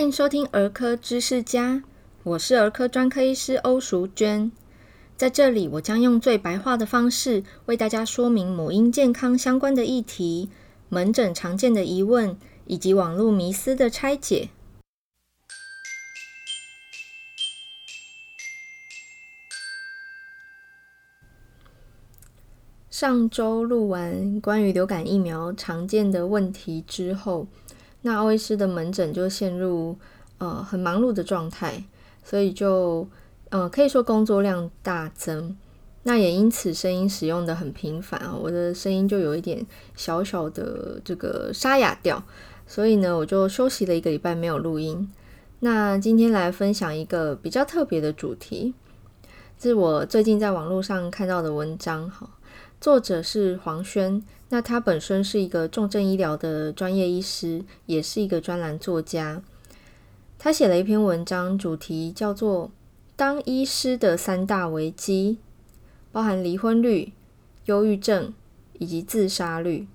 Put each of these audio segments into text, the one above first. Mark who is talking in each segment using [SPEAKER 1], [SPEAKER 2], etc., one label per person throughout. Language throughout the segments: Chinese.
[SPEAKER 1] 欢迎收听儿科知识家，我是儿科专科医师欧淑娟。在这里，我将用最白话的方式为大家说明母婴健康相关的议题、门诊常见的疑问以及网络迷思的拆解。上周录完关于流感疫苗常见的问题之后，那欧医师的门诊就陷入呃很忙碌的状态，所以就。呃，可以说工作量大增，那也因此声音使用的很频繁啊，我的声音就有一点小小的这个沙哑掉，所以呢，我就休息了一个礼拜没有录音。那今天来分享一个比较特别的主题，是我最近在网络上看到的文章，哈，作者是黄轩，那他本身是一个重症医疗的专业医师，也是一个专栏作家，他写了一篇文章，主题叫做。当医师的三大危机，包含离婚率、忧郁症以及自杀率，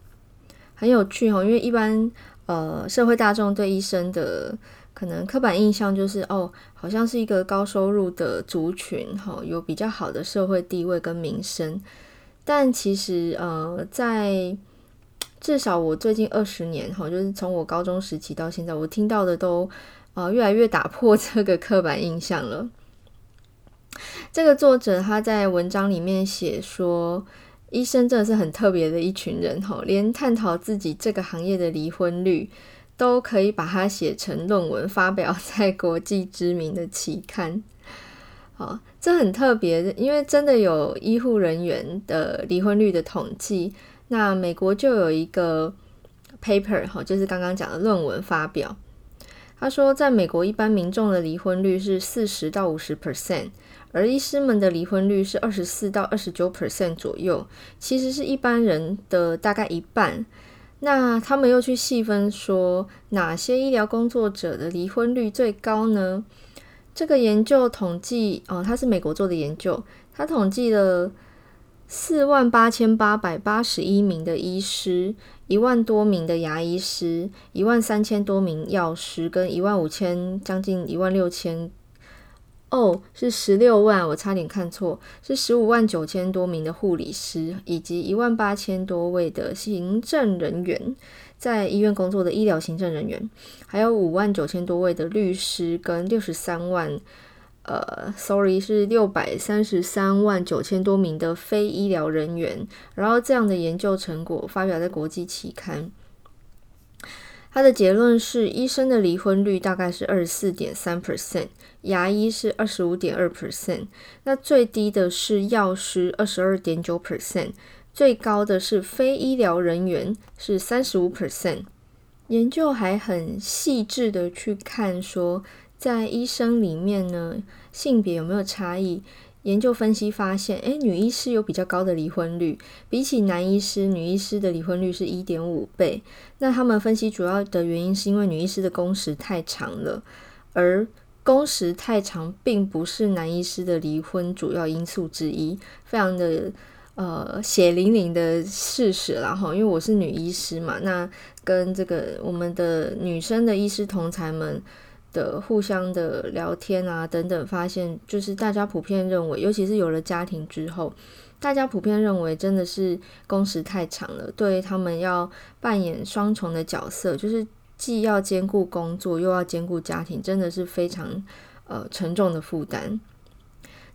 [SPEAKER 1] 很有趣哦。因为一般呃社会大众对医生的可能刻板印象就是哦，好像是一个高收入的族群，哈，有比较好的社会地位跟名声。但其实呃，在至少我最近二十年哈，就是从我高中时期到现在，我听到的都呃越来越打破这个刻板印象了。这个作者他在文章里面写说，医生真的是很特别的一群人哈，连探讨自己这个行业的离婚率，都可以把它写成论文发表在国际知名的期刊。好，这很特别，因为真的有医护人员的离婚率的统计。那美国就有一个 paper 哈，就是刚刚讲的论文发表。他说，在美国一般民众的离婚率是四十到五十 percent。而医师们的离婚率是二十四到二十九 percent 左右，其实是一般人的大概一半。那他们又去细分说，哪些医疗工作者的离婚率最高呢？这个研究统计哦，它是美国做的研究，它统计了四万八千八百八十一名的医师，一万多名的牙医师，一万三千多名药师，跟一万五千将近一万六千。哦，是十六万，我差点看错，是十五万九千多名的护理师，以及一万八千多位的行政人员，在医院工作的医疗行政人员，还有五万九千多位的律师，跟六十三万，呃，sorry，是六百三十三万九千多名的非医疗人员。然后这样的研究成果发表在国际期刊。他的结论是，医生的离婚率大概是二十四点三 percent，牙医是二十五点二 percent，那最低的是药师二十二点九 percent，最高的是非医疗人员是三十五 percent。研究还很细致的去看说，在医生里面呢，性别有没有差异？研究分析发现，诶，女医师有比较高的离婚率，比起男医师，女医师的离婚率是一点五倍。那他们分析主要的原因是因为女医师的工时太长了，而工时太长并不是男医师的离婚主要因素之一，非常的呃血淋淋的事实了哈。因为我是女医师嘛，那跟这个我们的女生的医师同侪们。的互相的聊天啊等等，发现就是大家普遍认为，尤其是有了家庭之后，大家普遍认为真的是工时太长了，对他们要扮演双重的角色，就是既要兼顾工作又要兼顾家庭，真的是非常呃沉重的负担。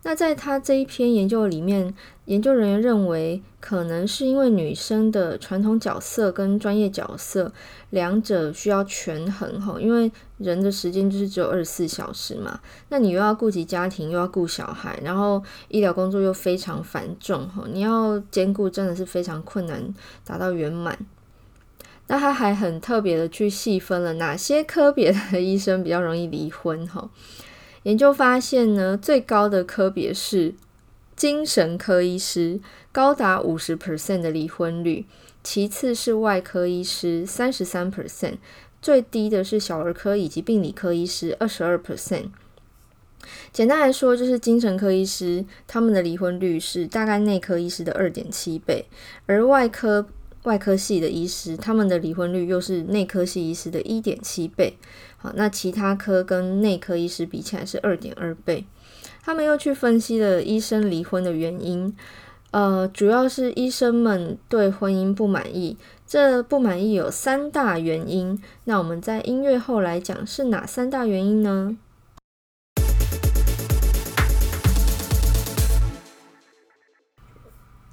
[SPEAKER 1] 那在他这一篇研究里面，研究人员认为，可能是因为女生的传统角色跟专业角色两者需要权衡哈，因为人的时间就是只有二十四小时嘛，那你又要顾及家庭，又要顾小孩，然后医疗工作又非常繁重哈，你要兼顾真的是非常困难，达到圆满。那他还很特别的去细分了哪些科别的医生比较容易离婚哈。研究发现呢，最高的科别是精神科医师，高达五十 percent 的离婚率；其次是外科医师，三十三 percent；最低的是小儿科以及病理科医师，二十二 percent。简单来说，就是精神科医师他们的离婚率是大概内科医师的二点七倍，而外科外科系的医师，他们的离婚率又是内科系医师的一点七倍。好，那其他科跟内科医师比起来是二点二倍。他们又去分析了医生离婚的原因，呃，主要是医生们对婚姻不满意。这不满意有三大原因。那我们在音乐后来讲是哪三大原因呢？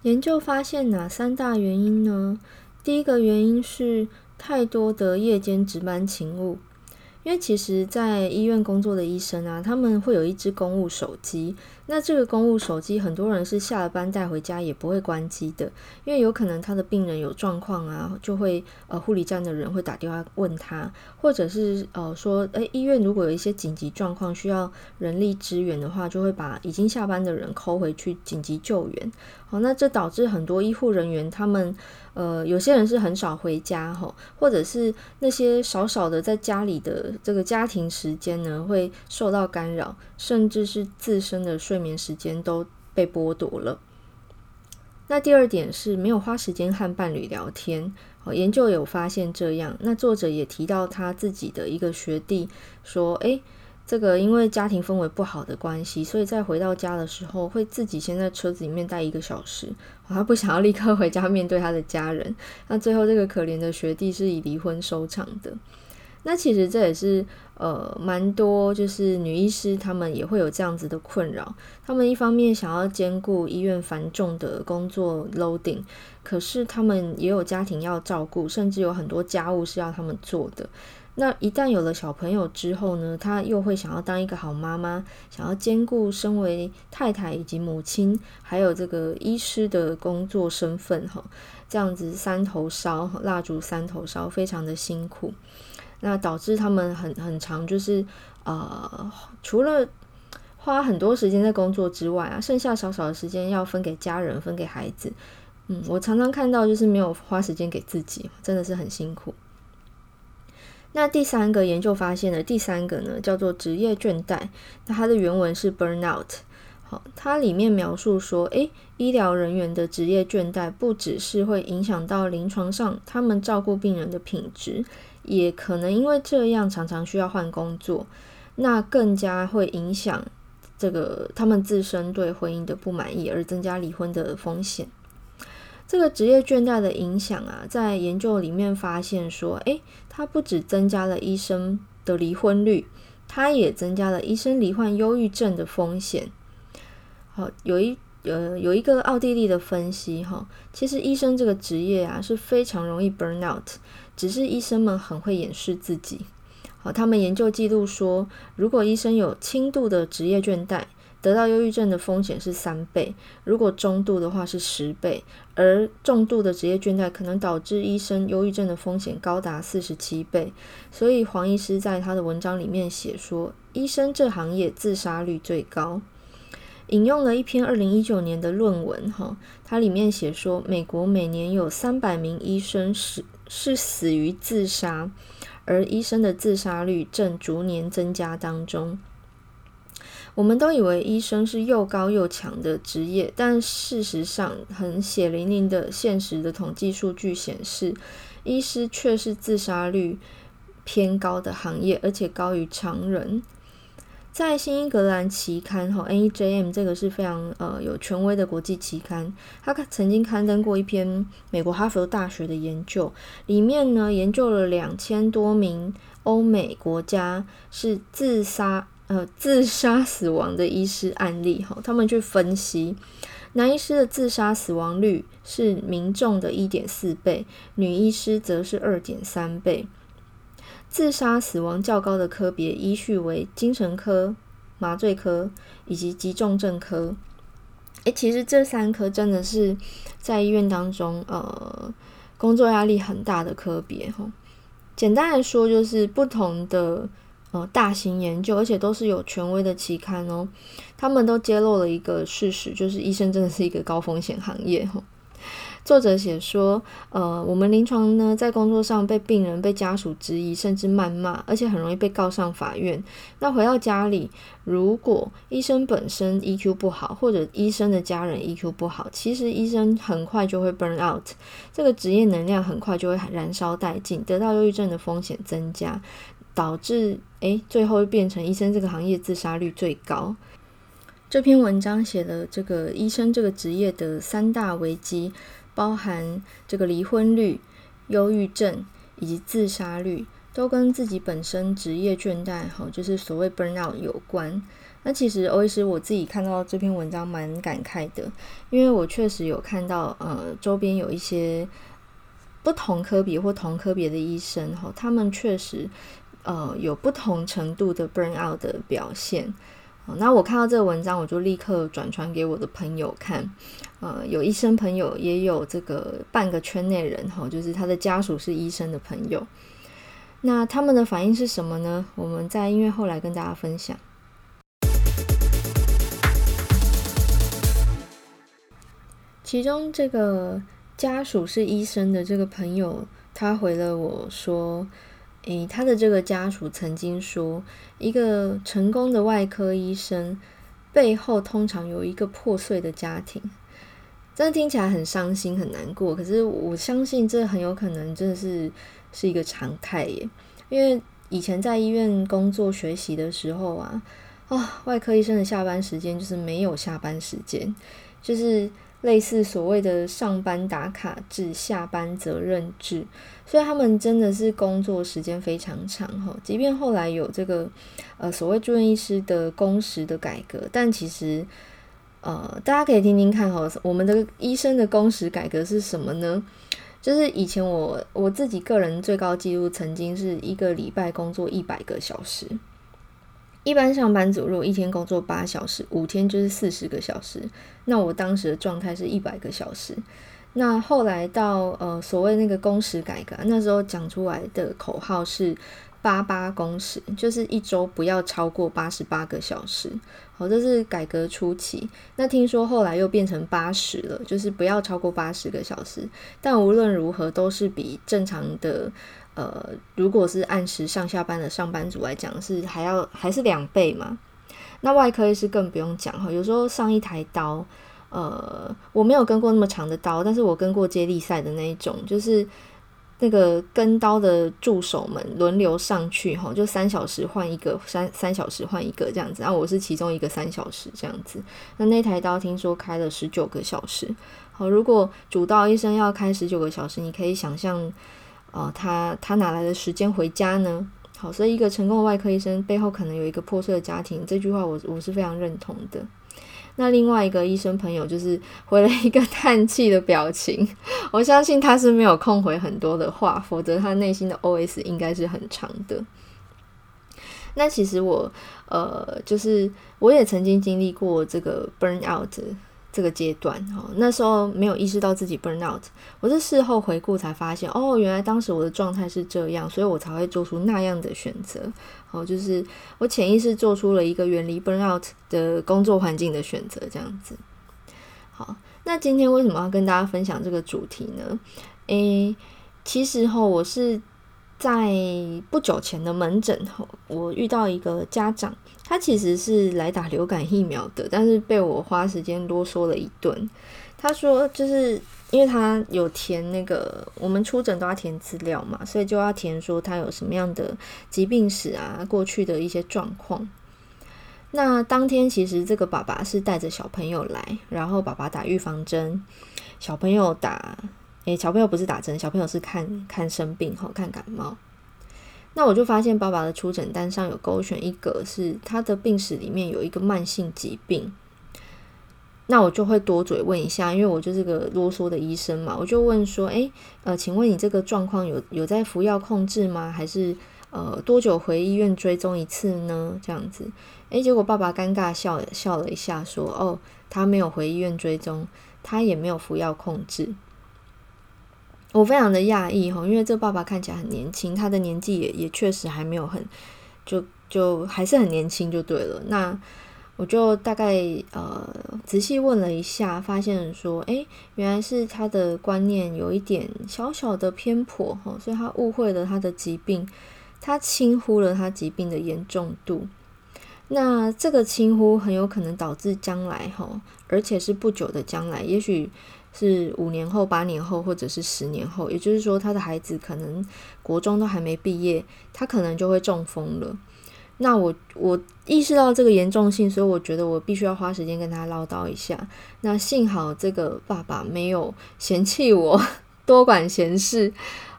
[SPEAKER 1] 研究发现哪三大原因呢？第一个原因是太多的夜间值班勤务。因为其实，在医院工作的医生啊，他们会有一支公务手机。那这个公务手机，很多人是下了班带回家也不会关机的，因为有可能他的病人有状况啊，就会呃护理站的人会打电话问他，或者是呃说，诶，医院如果有一些紧急状况需要人力支援的话，就会把已经下班的人 call 回去紧急救援。好，那这导致很多医护人员他们。呃，有些人是很少回家哈，或者是那些少少的在家里的这个家庭时间呢，会受到干扰，甚至是自身的睡眠时间都被剥夺了。那第二点是没有花时间和伴侣聊天，研究有发现这样。那作者也提到他自己的一个学弟说，诶。这个因为家庭氛围不好的关系，所以在回到家的时候，会自己先在车子里面待一个小时，他不想要立刻回家面对他的家人。那最后这个可怜的学弟是以离婚收场的。那其实这也是呃蛮多，就是女医师她们也会有这样子的困扰。她们一方面想要兼顾医院繁重的工作 loading，可是她们也有家庭要照顾，甚至有很多家务是要她们做的。那一旦有了小朋友之后呢，她又会想要当一个好妈妈，想要兼顾身为太太以及母亲，还有这个医师的工作身份哈，这样子三头烧，蜡烛三头烧，非常的辛苦。那导致他们很很长，就是呃，除了花很多时间在工作之外啊，剩下少少的时间要分给家人，分给孩子。嗯，我常常看到就是没有花时间给自己，真的是很辛苦。那第三个研究发现的第三个呢，叫做职业倦怠。那它的原文是 burnout。好，它里面描述说，诶，医疗人员的职业倦怠不只是会影响到临床上他们照顾病人的品质，也可能因为这样常常需要换工作，那更加会影响这个他们自身对婚姻的不满意，而增加离婚的风险。这个职业倦怠的影响啊，在研究里面发现说，诶，它不只增加了医生的离婚率，它也增加了医生罹患忧郁症的风险。好，有一呃有一个奥地利的分析哈，其实医生这个职业啊是非常容易 burn out，只是医生们很会掩饰自己。好，他们研究记录说，如果医生有轻度的职业倦怠，得到忧郁症的风险是三倍，如果中度的话是十倍，而重度的职业倦怠可能导致医生忧郁症的风险高达四十七倍。所以黄医师在他的文章里面写说，医生这行业自杀率最高。引用了一篇二零一九年的论文，哈，它里面写说，美国每年有三百名医生死是死于自杀，而医生的自杀率正逐年增加当中。我们都以为医生是又高又强的职业，但事实上，很血淋淋的现实的统计数据显示，医师却是自杀率偏高的行业，而且高于常人。在新英格兰期刊哈 NEJM 这个是非常呃有权威的国际期刊，他曾经刊登过一篇美国哈佛大学的研究，里面呢研究了两千多名欧美国家是自杀。呃，自杀死亡的医师案例哈，他们去分析，男医师的自杀死亡率是民众的一点四倍，女医师则是二点三倍。自杀死亡较高的科别依序为精神科、麻醉科以及急重症科。诶，其实这三科真的是在医院当中，呃，工作压力很大的科别哈。简单来说，就是不同的。呃，大型研究，而且都是有权威的期刊哦。他们都揭露了一个事实，就是医生真的是一个高风险行业。作者写说，呃，我们临床呢，在工作上被病人、被家属质疑，甚至谩骂，而且很容易被告上法院。那回到家里，如果医生本身 EQ 不好，或者医生的家人 EQ 不好，其实医生很快就会 burn out，这个职业能量很快就会燃烧殆尽，得到忧郁症的风险增加，导致诶，最后变成医生这个行业自杀率最高。这篇文章写了这个医生这个职业的三大危机。包含这个离婚率、忧郁症以及自杀率，都跟自己本身职业倦怠，哈，就是所谓 burnout 有关。那其实欧医师我自己看到这篇文章蛮感慨的，因为我确实有看到，呃，周边有一些不同科别或同科别的医生，哈，他们确实，呃，有不同程度的 burnout 的表现。那我看到这个文章，我就立刻转传给我的朋友看。呃，有医生朋友，也有这个半个圈内人哈，就是他的家属是医生的朋友。那他们的反应是什么呢？我们在音乐后来跟大家分享。其中这个家属是医生的这个朋友，他回了我说。诶，他的这个家属曾经说，一个成功的外科医生背后通常有一个破碎的家庭，真的听起来很伤心很难过。可是我相信这很有可能真的是是一个常态耶，因为以前在医院工作学习的时候啊，啊、哦，外科医生的下班时间就是没有下班时间，就是。类似所谓的上班打卡制、下班责任制，所以他们真的是工作时间非常长哈。即便后来有这个呃所谓住院医师的工时的改革，但其实呃大家可以听听看哈，我们的医生的工时改革是什么呢？就是以前我我自己个人最高纪录曾经是一个礼拜工作一百个小时。一般上班族如果一天工作八小时，五天就是四十个小时。那我当时的状态是一百个小时。那后来到呃所谓那个工时改革，那时候讲出来的口号是八八工时，就是一周不要超过八十八个小时。好，这是改革初期。那听说后来又变成八十了，就是不要超过八十个小时。但无论如何，都是比正常的。呃，如果是按时上下班的上班族来讲，是还要还是两倍嘛？那外科医师更不用讲哈，有时候上一台刀，呃，我没有跟过那么长的刀，但是我跟过接力赛的那一种，就是那个跟刀的助手们轮流上去哈，就三小时换一个，三三小时换一个这样子，然后我是其中一个三小时这样子。那那台刀听说开了十九个小时，好，如果主刀医生要开十九个小时，你可以想象。哦，他他哪来的时间回家呢？好，所以一个成功的外科医生背后可能有一个破碎的家庭，这句话我我是非常认同的。那另外一个医生朋友就是回了一个叹气的表情，我相信他是没有空回很多的话，否则他内心的 OS 应该是很长的。那其实我呃，就是我也曾经经历过这个 burn out。这个阶段，哈，那时候没有意识到自己 burn out，我是事后回顾才发现，哦，原来当时我的状态是这样，所以我才会做出那样的选择，哦，就是我潜意识做出了一个远离 burn out 的工作环境的选择，这样子。好，那今天为什么要跟大家分享这个主题呢？诶，其实哈，我是在不久前的门诊，我遇到一个家长。他其实是来打流感疫苗的，但是被我花时间啰嗦了一顿。他说，就是因为他有填那个，我们出诊都要填资料嘛，所以就要填说他有什么样的疾病史啊，过去的一些状况。那当天其实这个爸爸是带着小朋友来，然后爸爸打预防针，小朋友打，诶，小朋友不是打针，小朋友是看看生病后看感冒。那我就发现爸爸的出诊单上有勾选一个是他的病史里面有一个慢性疾病，那我就会多嘴问一下，因为我就是个啰嗦的医生嘛，我就问说，诶，呃，请问你这个状况有有在服药控制吗？还是呃多久回医院追踪一次呢？这样子，诶，结果爸爸尴尬笑笑了一下，说，哦，他没有回医院追踪，他也没有服药控制。我非常的讶异哈，因为这爸爸看起来很年轻，他的年纪也也确实还没有很，就就还是很年轻就对了。那我就大概呃仔细问了一下，发现说，诶，原来是他的观念有一点小小的偏颇哈，所以他误会了他的疾病，他轻忽了他疾病的严重度。那这个轻忽很有可能导致将来哈，而且是不久的将来，也许是五年后、八年后，或者是十年后，也就是说，他的孩子可能国中都还没毕业，他可能就会中风了。那我我意识到这个严重性，所以我觉得我必须要花时间跟他唠叨一下。那幸好这个爸爸没有嫌弃我多管闲事，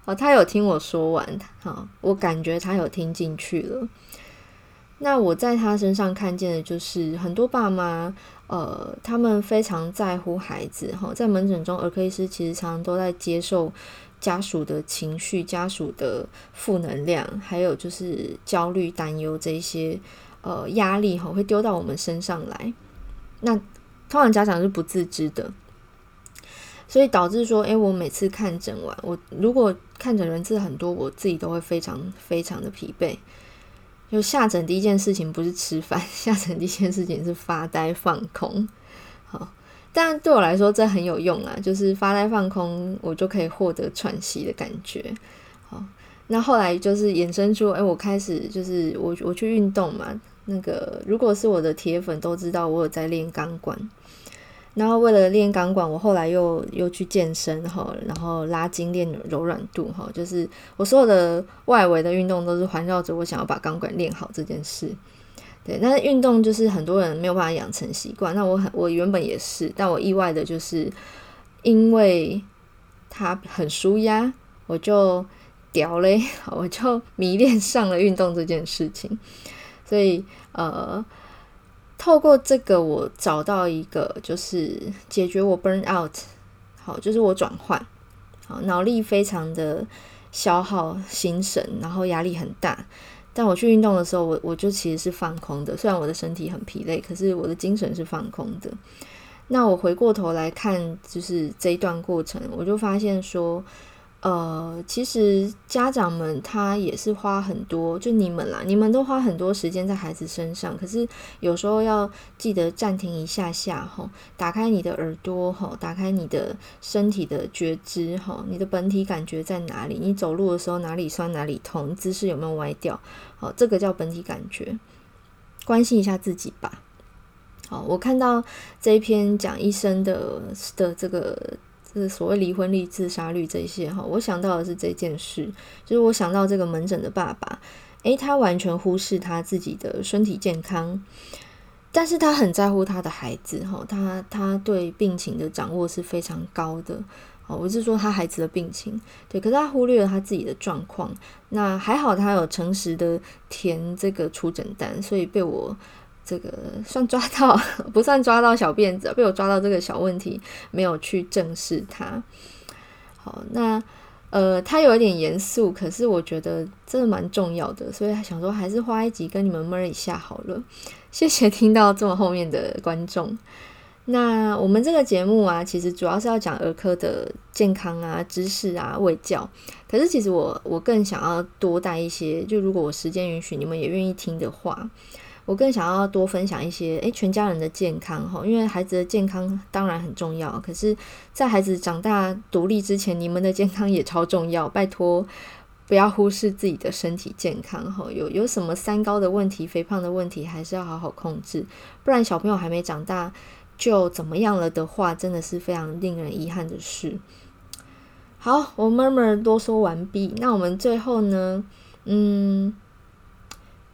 [SPEAKER 1] 啊，他有听我说完，好，我感觉他有听进去了。那我在他身上看见的就是很多爸妈，呃，他们非常在乎孩子，哈，在门诊中，儿科医师其实常常都在接受。家属的情绪、家属的负能量，还有就是焦虑、担忧这一些呃压力哈，会丢到我们身上来。那通常家长是不自知的，所以导致说，诶，我每次看诊完，我如果看诊人次很多，我自己都会非常非常的疲惫。就下诊第一件事情不是吃饭，下诊第一件事情是发呆放空，好。但对我来说，这很有用啊！就是发呆放空，我就可以获得喘息的感觉。好，那后来就是衍生出，哎，我开始就是我我去运动嘛。那个如果是我的铁粉都知道，我有在练钢管。然后为了练钢管，我后来又又去健身哈，然后拉筋练柔软度哈，就是我所有的外围的运动都是环绕着我想要把钢管练好这件事。对，那运动就是很多人没有办法养成习惯。那我很，我原本也是，但我意外的就是，因为它很舒压，我就屌嘞，我就迷恋上了运动这件事情。所以，呃，透过这个，我找到一个就是解决我 burn out，好，就是我转换，好，脑力非常的消耗心神，然后压力很大。但我去运动的时候，我我就其实是放空的。虽然我的身体很疲累，可是我的精神是放空的。那我回过头来看，就是这一段过程，我就发现说。呃，其实家长们他也是花很多，就你们啦，你们都花很多时间在孩子身上。可是有时候要记得暂停一下下，吼，打开你的耳朵，吼，打开你的身体的觉知，吼，你的本体感觉在哪里？你走路的时候哪里酸哪里痛？姿势有没有歪掉？好，这个叫本体感觉，关心一下自己吧。好，我看到这一篇讲医生的的这个。是所谓离婚率、自杀率这些哈，我想到的是这件事，就是我想到这个门诊的爸爸，诶，他完全忽视他自己的身体健康，但是他很在乎他的孩子哈，他他对病情的掌握是非常高的，哦，我是说他孩子的病情，对，可是他忽略了他自己的状况，那还好他有诚实的填这个出诊单，所以被我。这个算抓到，不算抓到小辫子，被我抓到这个小问题，没有去正视它。好，那呃，他有一点严肃，可是我觉得真的蛮重要的，所以想说还是花一集跟你们闷一下好了。谢谢听到这么后面的观众。那我们这个节目啊，其实主要是要讲儿科的健康啊、知识啊、卫教。可是其实我我更想要多带一些，就如果我时间允许，你们也愿意听的话。我更想要多分享一些，诶，全家人的健康哈，因为孩子的健康当然很重要，可是，在孩子长大独立之前，你们的健康也超重要，拜托不要忽视自己的身体健康哈。有有什么三高的问题、肥胖的问题，还是要好好控制，不然小朋友还没长大就怎么样了的话，真的是非常令人遗憾的事。好，我慢慢多说完毕，那我们最后呢，嗯。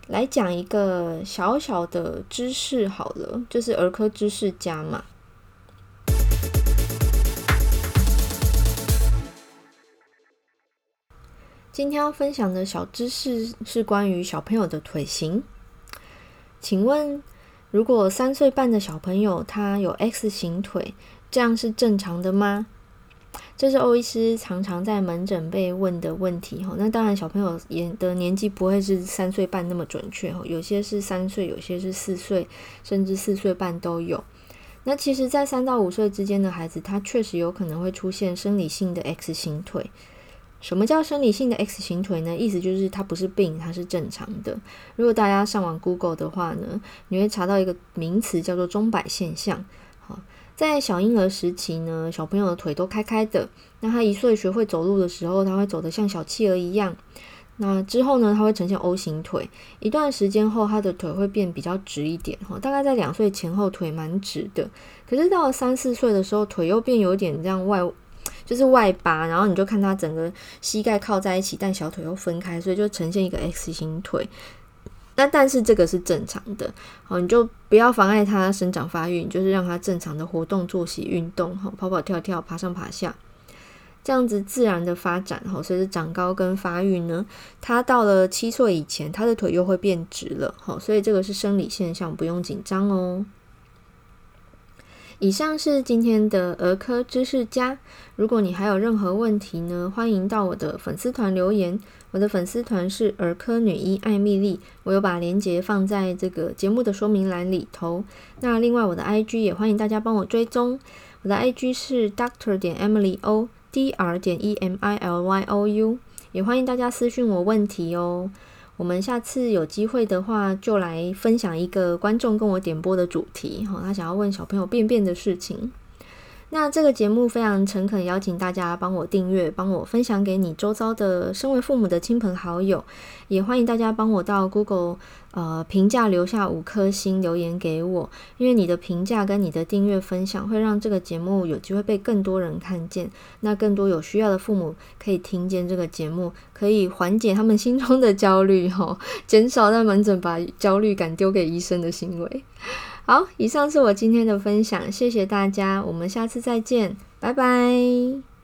[SPEAKER 1] 来讲一个小小的知识好了，就是儿科知识家嘛。今天要分享的小知识是关于小朋友的腿型。请问，如果三岁半的小朋友他有 X 型腿，这样是正常的吗？这是欧医师常常在门诊被问的问题哈。那当然，小朋友也的年纪不会是三岁半那么准确哈，有些是三岁，有些是四岁，甚至四岁半都有。那其实，在三到五岁之间的孩子，他确实有可能会出现生理性的 X 型腿。什么叫生理性的 X 型腿呢？意思就是它不是病，它是正常的。如果大家上网 Google 的话呢，你会查到一个名词叫做钟摆现象。在小婴儿时期呢，小朋友的腿都开开的。那他一岁学会走路的时候，他会走得像小企鹅一样。那之后呢，他会呈现 O 型腿。一段时间后，他的腿会变比较直一点。哈，大概在两岁前后，腿蛮直的。可是到了三四岁的时候，腿又变有点这样外。就是外八，然后你就看他整个膝盖靠在一起，但小腿又分开，所以就呈现一个 X 型腿。那但是这个是正常的，好，你就不要妨碍他生长发育，就是让他正常的活动、作息、运动，哈，跑跑跳跳、爬上爬下，这样子自然的发展，哈，随着长高跟发育呢，他到了七岁以前，他的腿又会变直了，好，所以这个是生理现象，不用紧张哦。以上是今天的儿科知识家。如果你还有任何问题呢，欢迎到我的粉丝团留言。我的粉丝团是儿科女医艾米丽，我有把链接放在这个节目的说明栏里头。那另外我的 IG 也欢迎大家帮我追踪，我的 IG 是 Doctor 点 Emily O，Dr 点 E M I L Y O U，也欢迎大家私讯我问题哦。我们下次有机会的话，就来分享一个观众跟我点播的主题，哈，他想要问小朋友便便的事情。那这个节目非常诚恳，邀请大家帮我订阅，帮我分享给你周遭的身为父母的亲朋好友，也欢迎大家帮我到 Google 呃评价留下五颗星留言给我，因为你的评价跟你的订阅分享会让这个节目有机会被更多人看见，那更多有需要的父母可以听见这个节目，可以缓解他们心中的焦虑，哈，减少在门诊把焦虑感丢给医生的行为。好，以上是我今天的分享，谢谢大家，我们下次再见，拜拜。